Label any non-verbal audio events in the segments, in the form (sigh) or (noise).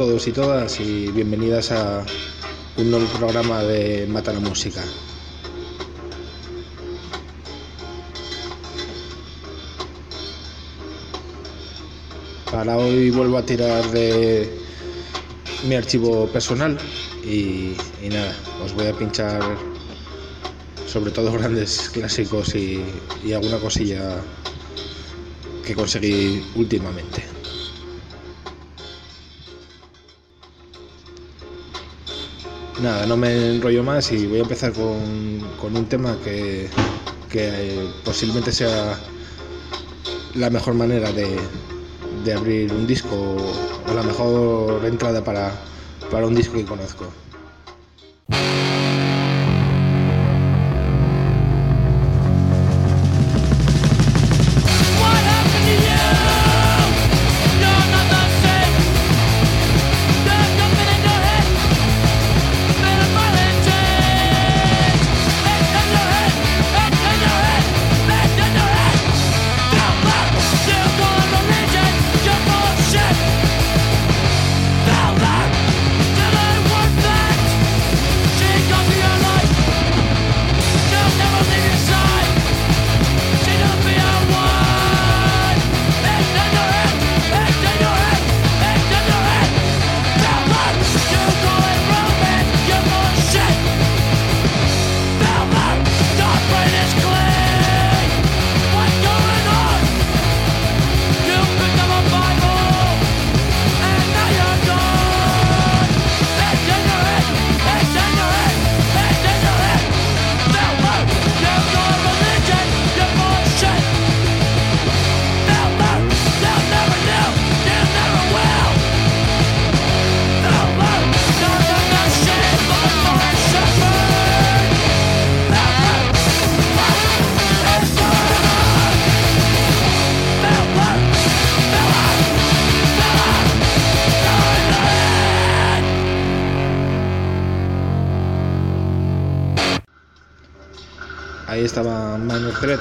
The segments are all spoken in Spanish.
Todos y todas y bienvenidas a un nuevo programa de Mata la Música. Para hoy vuelvo a tirar de mi archivo personal y, nada, os voy a pinchar sobre todo (laughs) grandes clásicos y, y alguna cosilla que conseguí últimamente. Nada, no me enrollo más y voy a empezar con, con un tema que, que, posiblemente sea la mejor manera de, de, abrir un disco o la mejor entrada para, para un disco que conozco.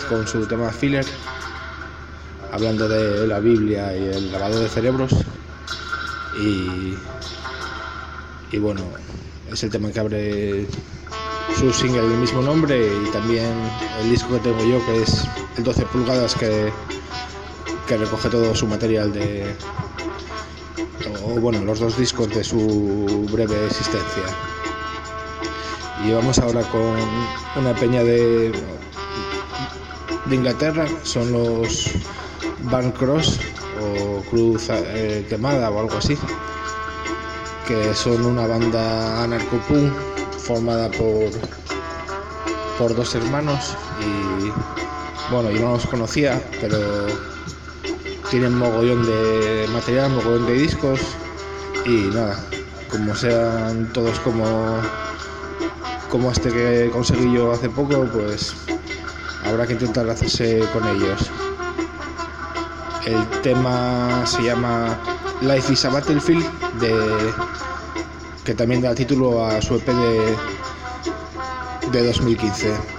Con su tema Filler, hablando de la Biblia y el lavado de cerebros. Y, y bueno, es el tema que abre su single del mismo nombre y también el disco que tengo yo, que es el 12 pulgadas, que, que recoge todo su material de. o bueno, los dos discos de su breve existencia. Y vamos ahora con una peña de, de Inglaterra, son los Barn Cross o Cruz eh, Quemada o algo así, que son una banda anarcopunk formada por, por dos hermanos y bueno, yo no los conocía, pero tienen mogollón de material, mogollón de discos y nada, como sean todos como como este que conseguí yo hace poco, pues habrá que intentar hacerse con ellos. El tema se llama Life is a Battlefield, de, que también da título a su EP de, de 2015.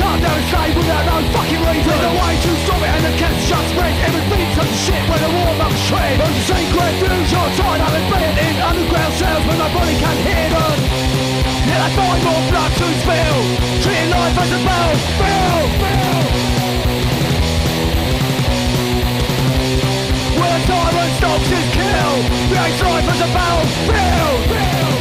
parents came with without own fucking reason. There's a way to stop it and the kids just spread Everything turns to shit when the warm up shred. Who's the secret views are tied up and bent in underground cells where my body can't hear them. Yeah, I find more blood to spill. Treating life as a bell, bell, bell. Where tyrant stops his kill Creates life as a bell, bell.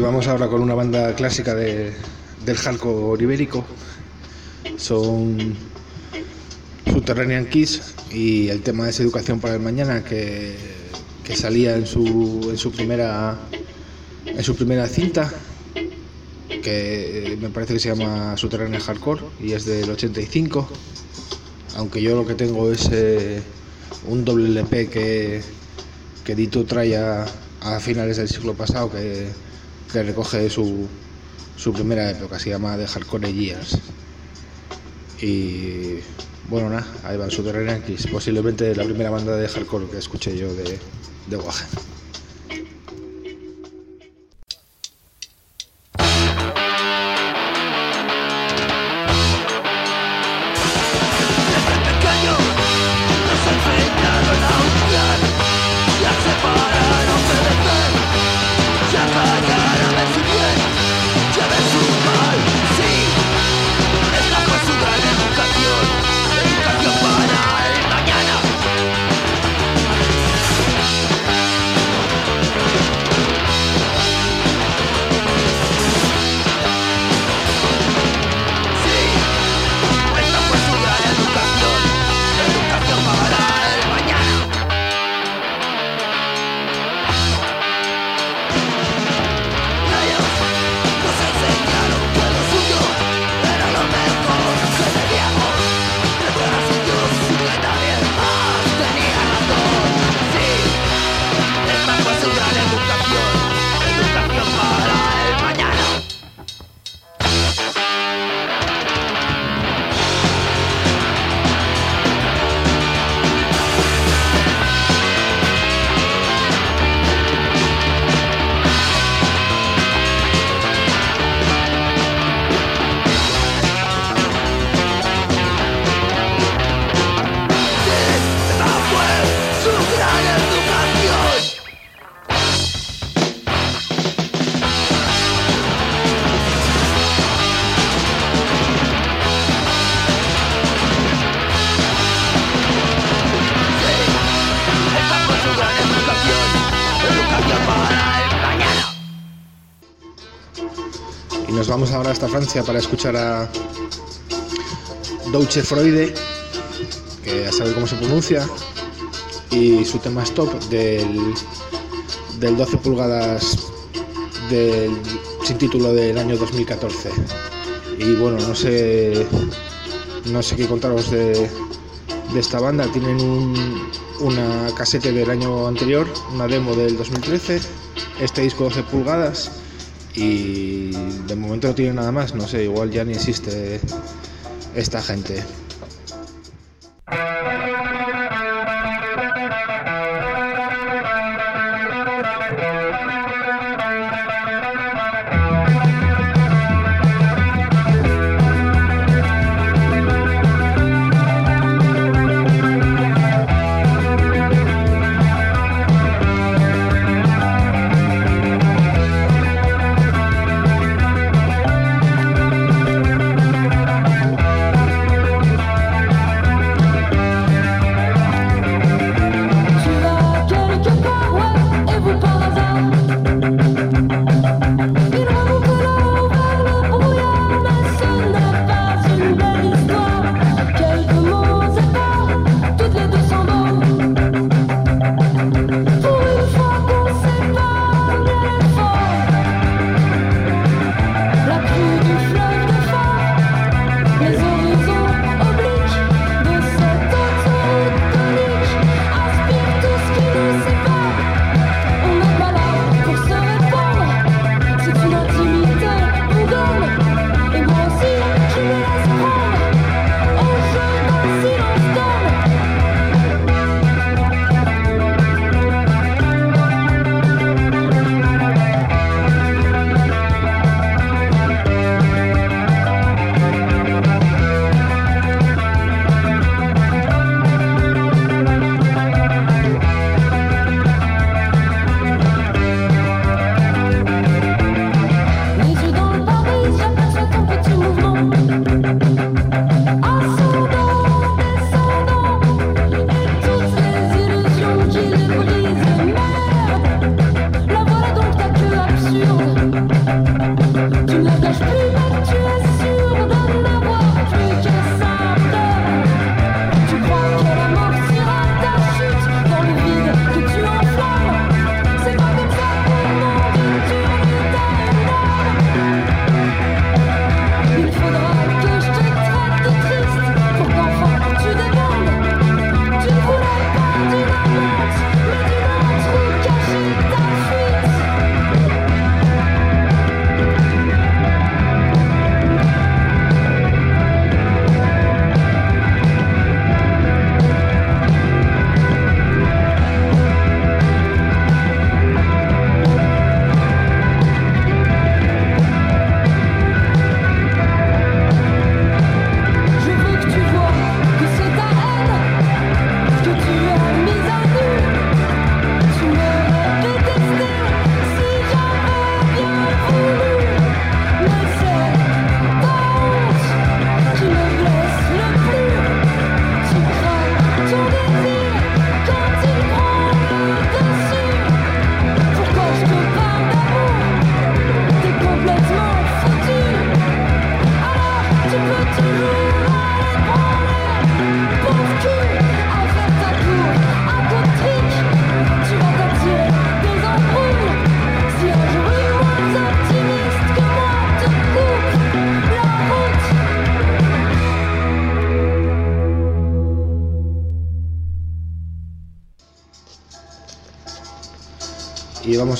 Y vamos ahora con una banda clásica de, del hardcore ibérico. Son Subterranean Kiss y el tema es Educación para el Mañana que, que salía en su, en su primera en su primera cinta que me parece que se llama Subterranean Hardcore y es del 85 aunque yo lo que tengo es eh, un doble LP que, que Dito trae a, a finales del siglo pasado que que recoge su, su primera época, se llama The Hardcore Years. Y bueno, nada, ahí va su X, posiblemente la primera banda de hardcore que escuché yo de, de hasta Francia para escuchar a Douche Freude, que ya sabe cómo se pronuncia, y su tema Stop del, del 12 pulgadas del, sin título del año 2014. Y bueno, no sé, no sé qué contaros de, de esta banda. Tienen un, una casete del año anterior, una demo del 2013, este disco 12 pulgadas y de momento no tiene nada más, no sé, igual ya ni existe esta gente.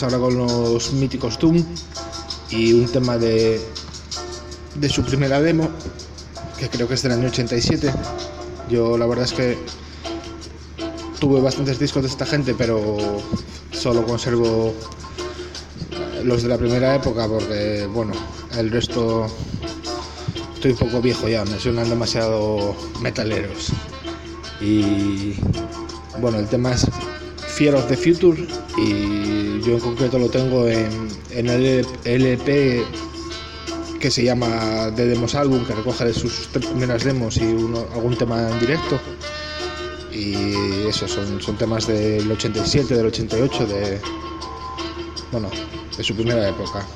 Ahora con los míticos Doom y un tema de, de su primera demo, que creo que es del año 87. Yo la verdad es que tuve bastantes discos de esta gente, pero solo conservo los de la primera época porque, bueno, el resto estoy un poco viejo ya, me suenan demasiado metaleros. Y bueno, el tema es Fear of the Future y yo en concreto lo tengo en, el LP que se llama The Demos Album, que recoge de sus tres primeras demos y algún tema en directo. Y eso, son, son temas del 87, del 88, de, bueno, de su primera época.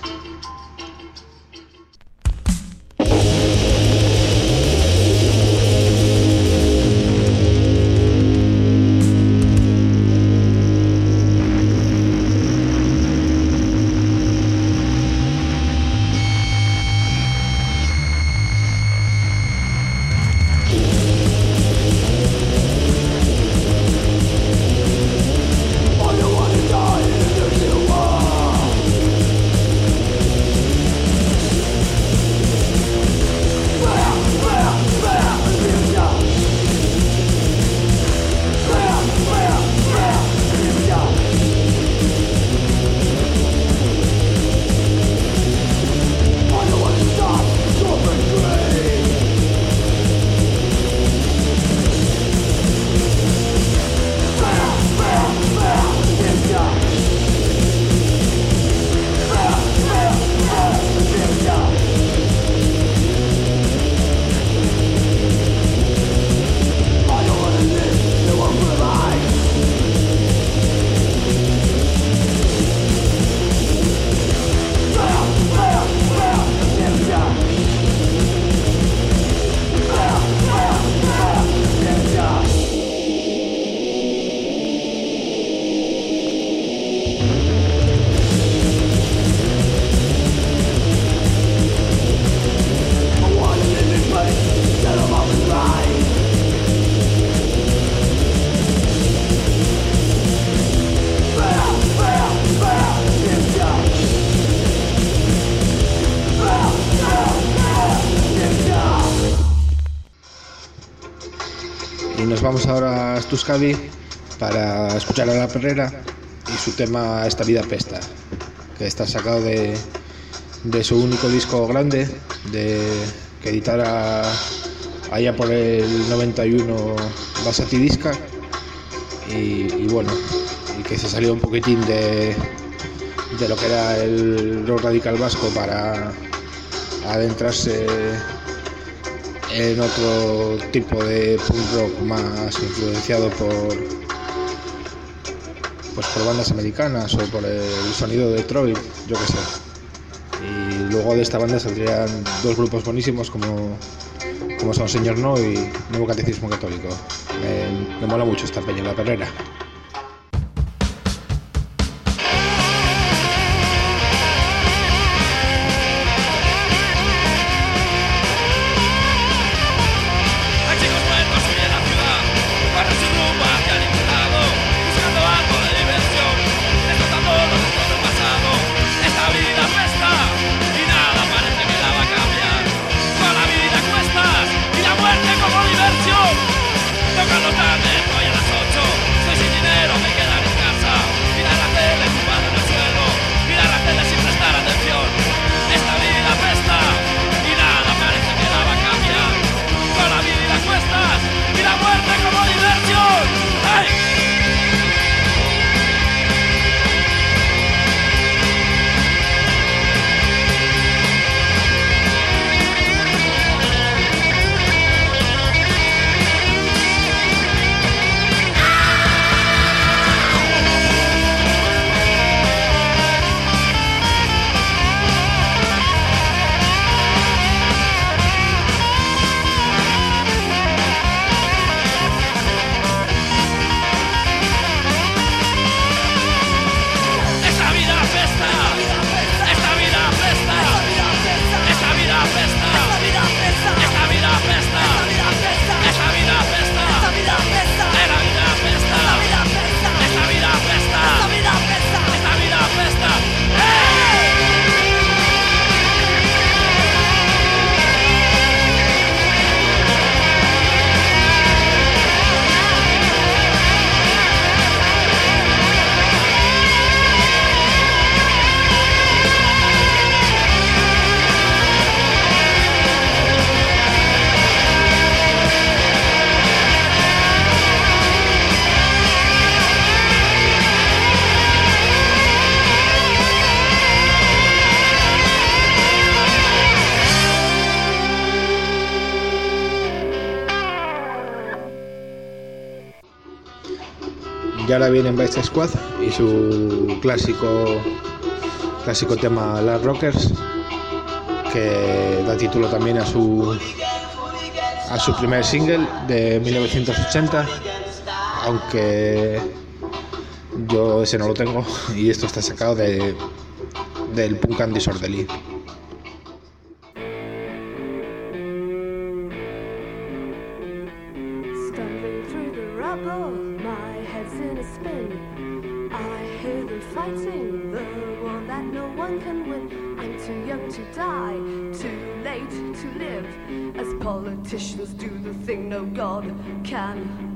Stuskavi para escuchar a la perrera y su tema Esta vida pesta, que está sacado de, de su único disco grande de, que editara allá por el 91 Basati Disca. Y, y, bueno, y que se salió un poquitín de, de lo que era el rock radical vasco para adentrarse en otro tipo de punk rock más influenciado por pues por bandas americanas o por el sonido de Detroit, yo qué sé. Y luego de esta banda saldrían dos grupos buenísimos como, como son Señor No y Nuevo Catecismo Católico. Me, mola mucho esta peña, la perrera. Y ahora viene Vice Squad y su clásico clásico tema Las Rockers que da título también a su a su primer single de 1980 aunque yo ese no lo tengo y esto está sacado de del Punk and Disorderly. Johnny.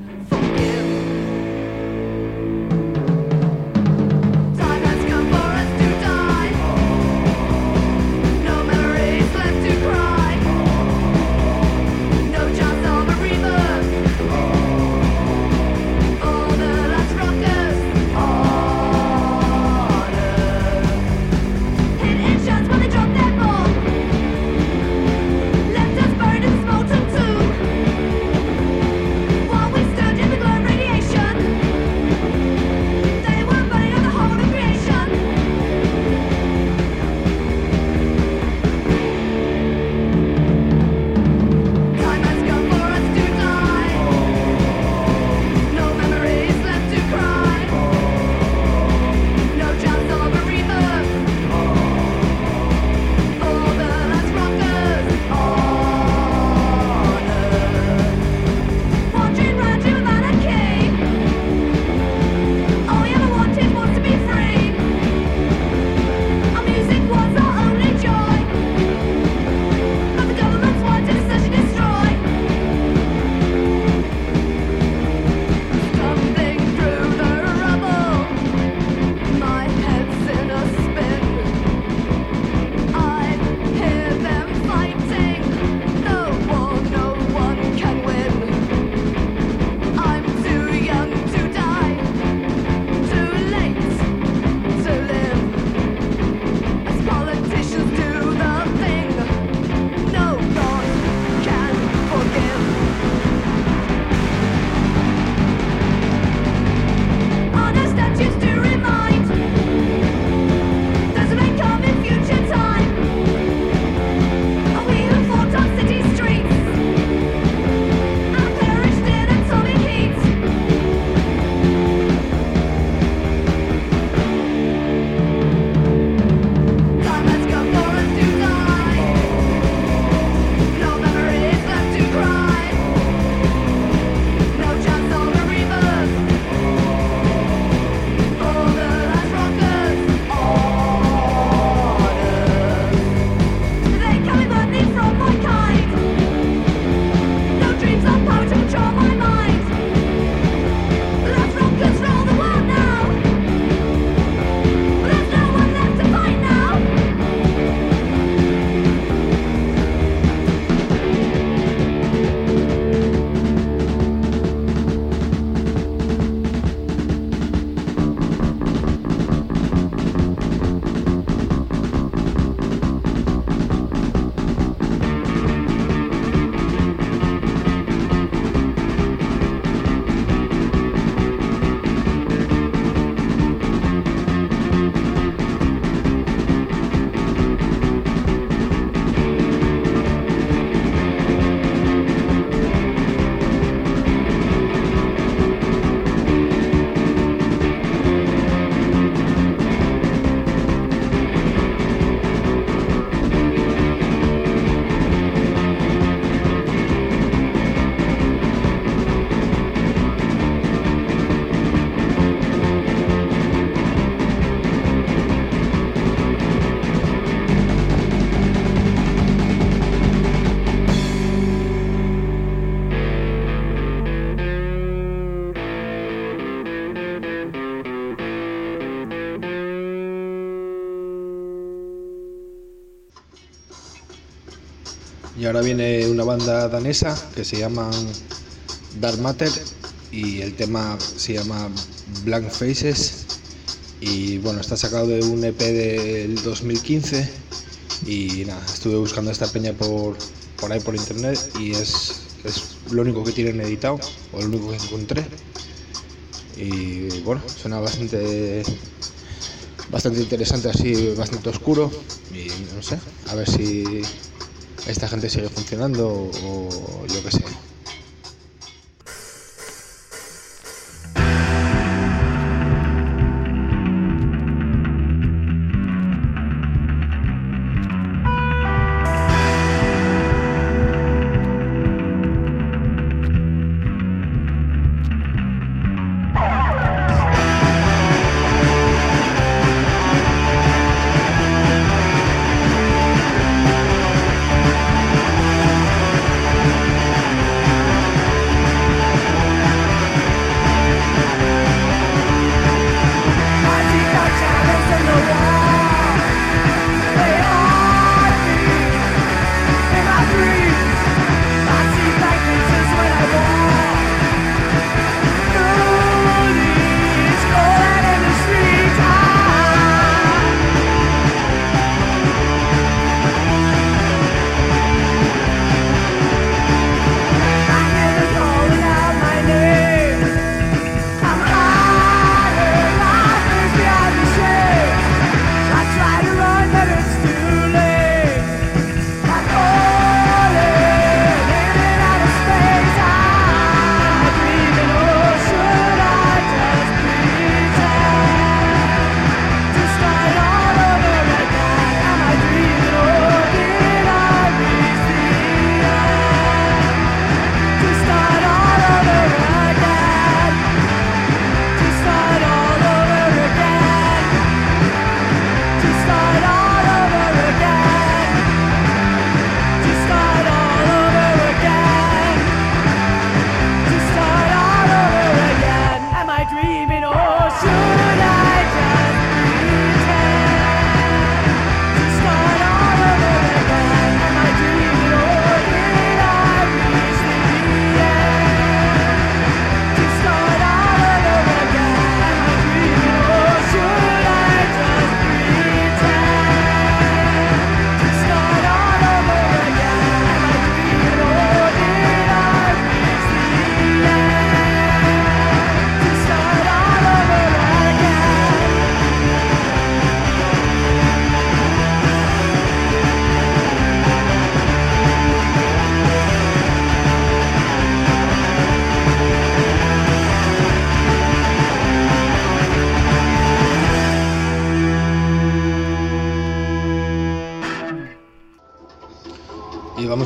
Ahora viene una banda danesa que se llama Dark Matter y el tema se llama Blank Faces. Y bueno, está sacado de un EP del 2015 y nada, estuve buscando esta peña por, por ahí por internet y es, es lo único que tienen editado o lo único que encontré. Y bueno, suena bastante bastante interesante así, bastante oscuro y no sé, a ver si esta gente sigue funcionando o yo qué sé.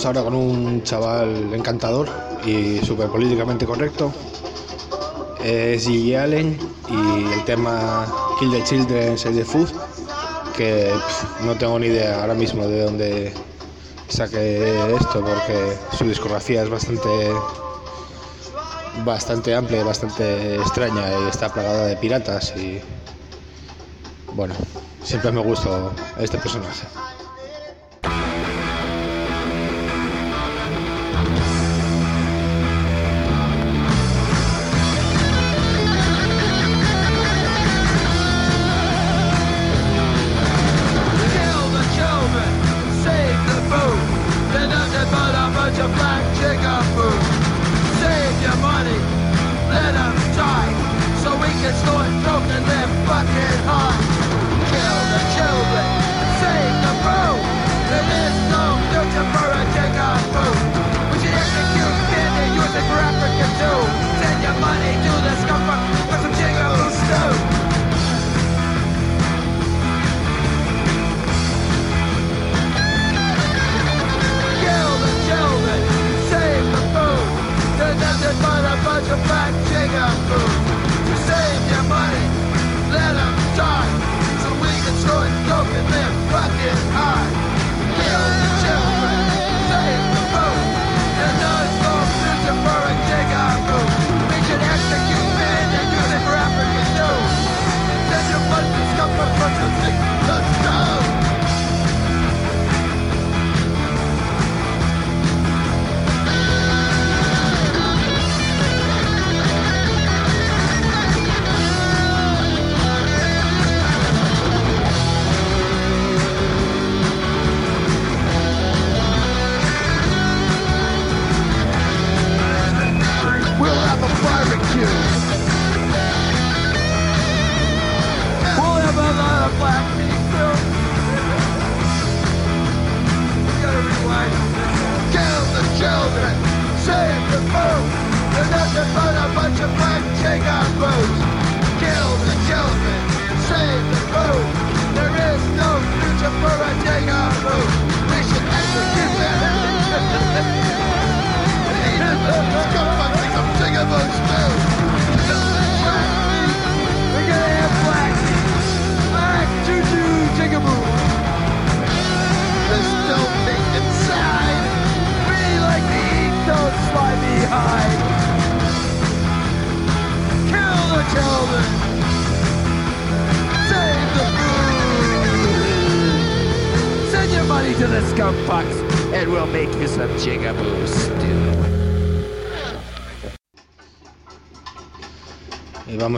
Ahora con un chaval encantador y súper políticamente correcto. Es Gigi Allen y el tema Kill the Children, Save the Food, que no tengo ni idea ahora mismo de dónde saque esto porque su discografía es bastante bastante amplia y bastante extraña y está plagada de piratas y bueno, siempre me gustó este personaje.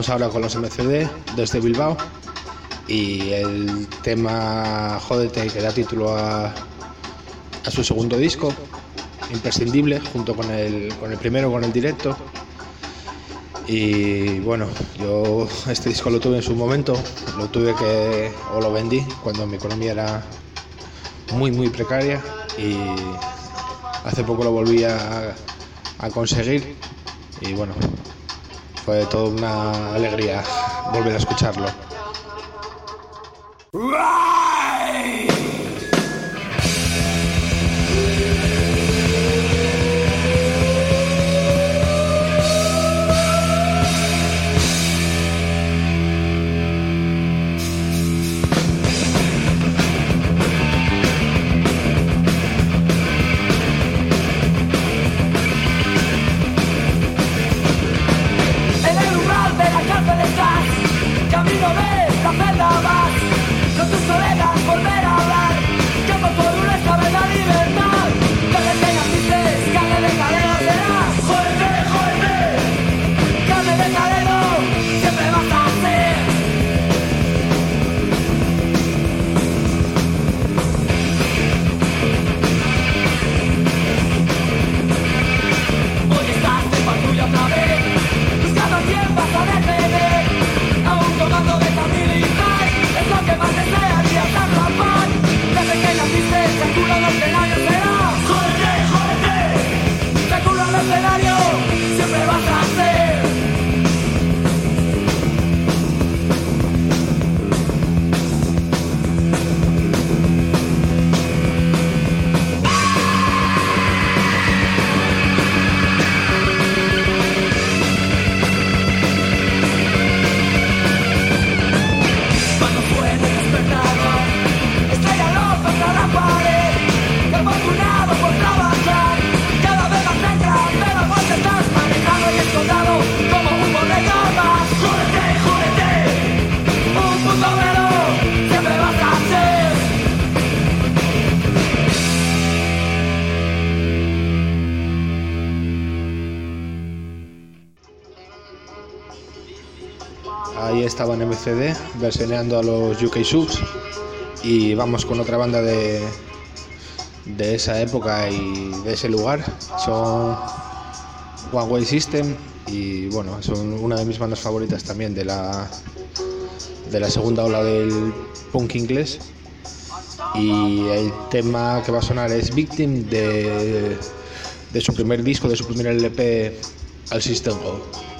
Ahora con los MCD desde Bilbao y el tema Jódete que da título a, su segundo disco, imprescindible, junto con el, con el primero, con el directo. Y bueno, yo este disco lo tuve en su momento, lo tuve que, o lo vendí cuando mi economía era muy, muy precaria y hace poco lo volví a conseguir y bueno, fue toda una alegría volver a escucharlo. MCD versioneando a los UK Subs y vamos con otra banda de, de esa época y de ese lugar. Son One Way System y bueno, son una de mis bandas favoritas también de la, de la segunda ola del punk inglés. Y el tema que va a sonar es Victim de, de su primer disco, de su primer LP al System Go.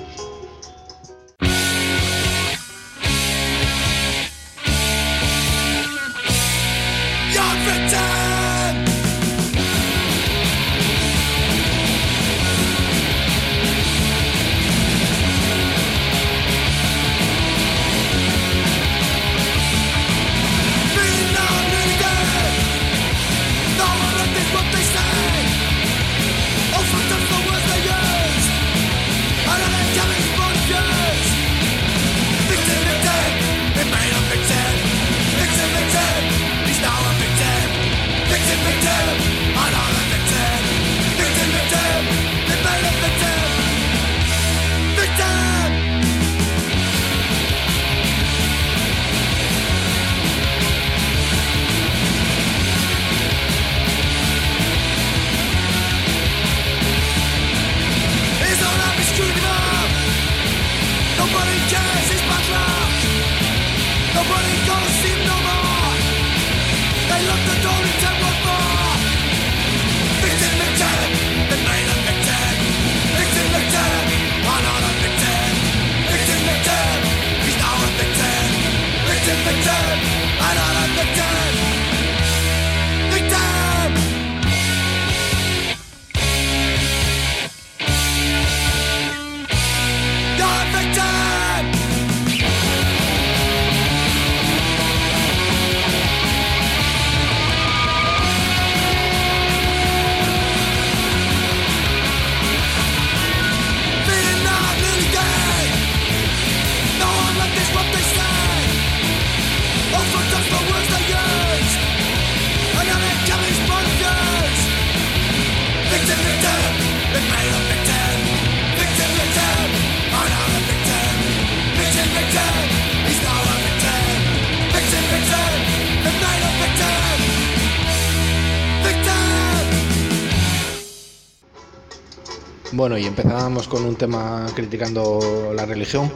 Bueno, y empezábamos con un tema criticando la religión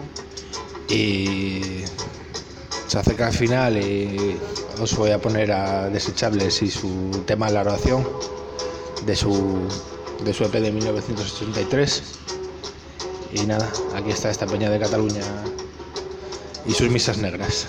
y se acerca al final y os voy a poner a Desechables y su tema La oración de su, de su EP de 1983. Y nada, aquí está esta peña de Cataluña y sus misas negras.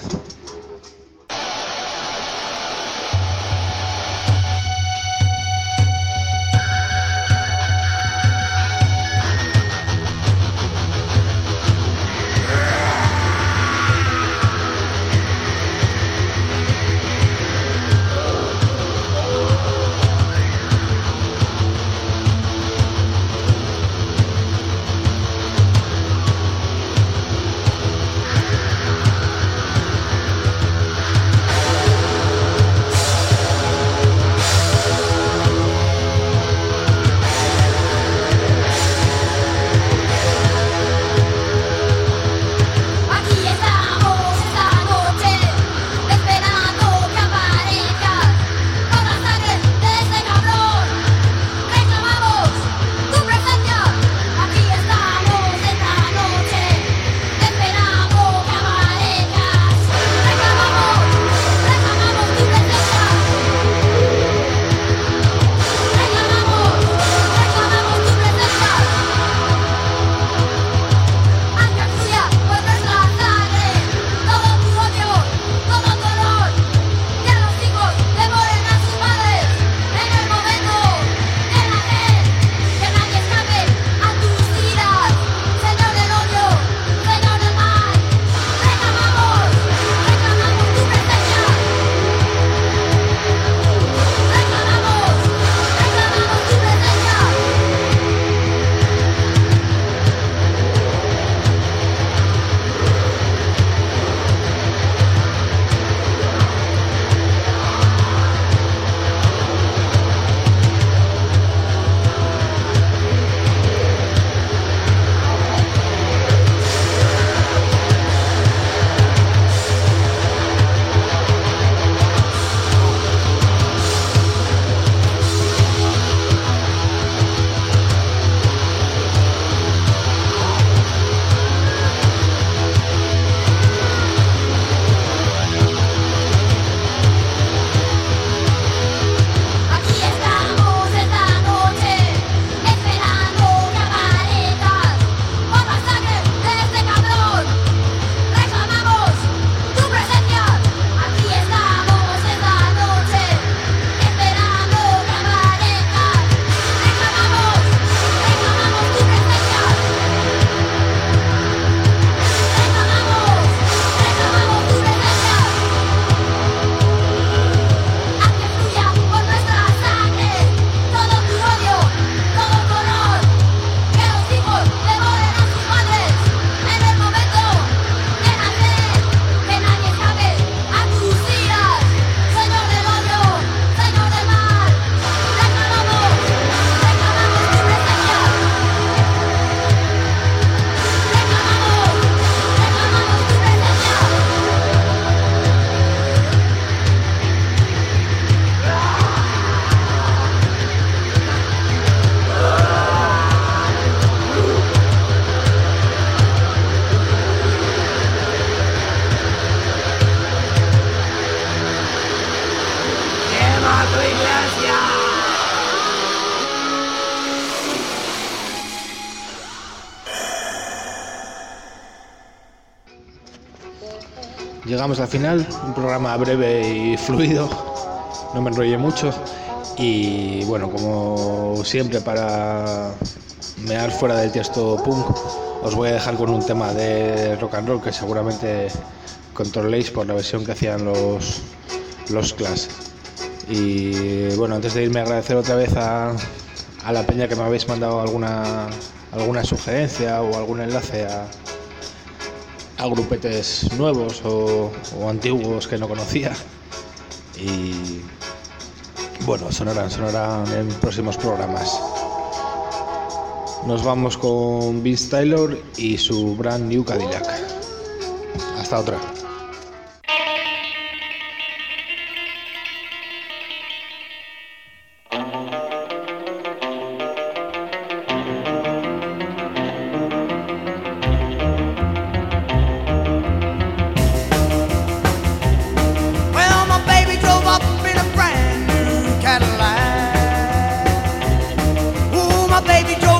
Llegamos al final, un programa breve y fluido, no me enrollé mucho y bueno, como siempre para mear fuera del texto punk, os voy a dejar con un tema de rock and roll que seguramente controléis por la versión que hacían los, los Clash. Y bueno, antes de irme agradecer otra vez a, a la peña que me habéis mandado alguna, alguna sugerencia o algún enlace a, a grupetes nuevos o, antiguos que no conocía. Y bueno, sonarán, sonarán en próximos programas. Nos vamos con Vince Taylor y su brand new Cadillac. Hasta otra. Baby drove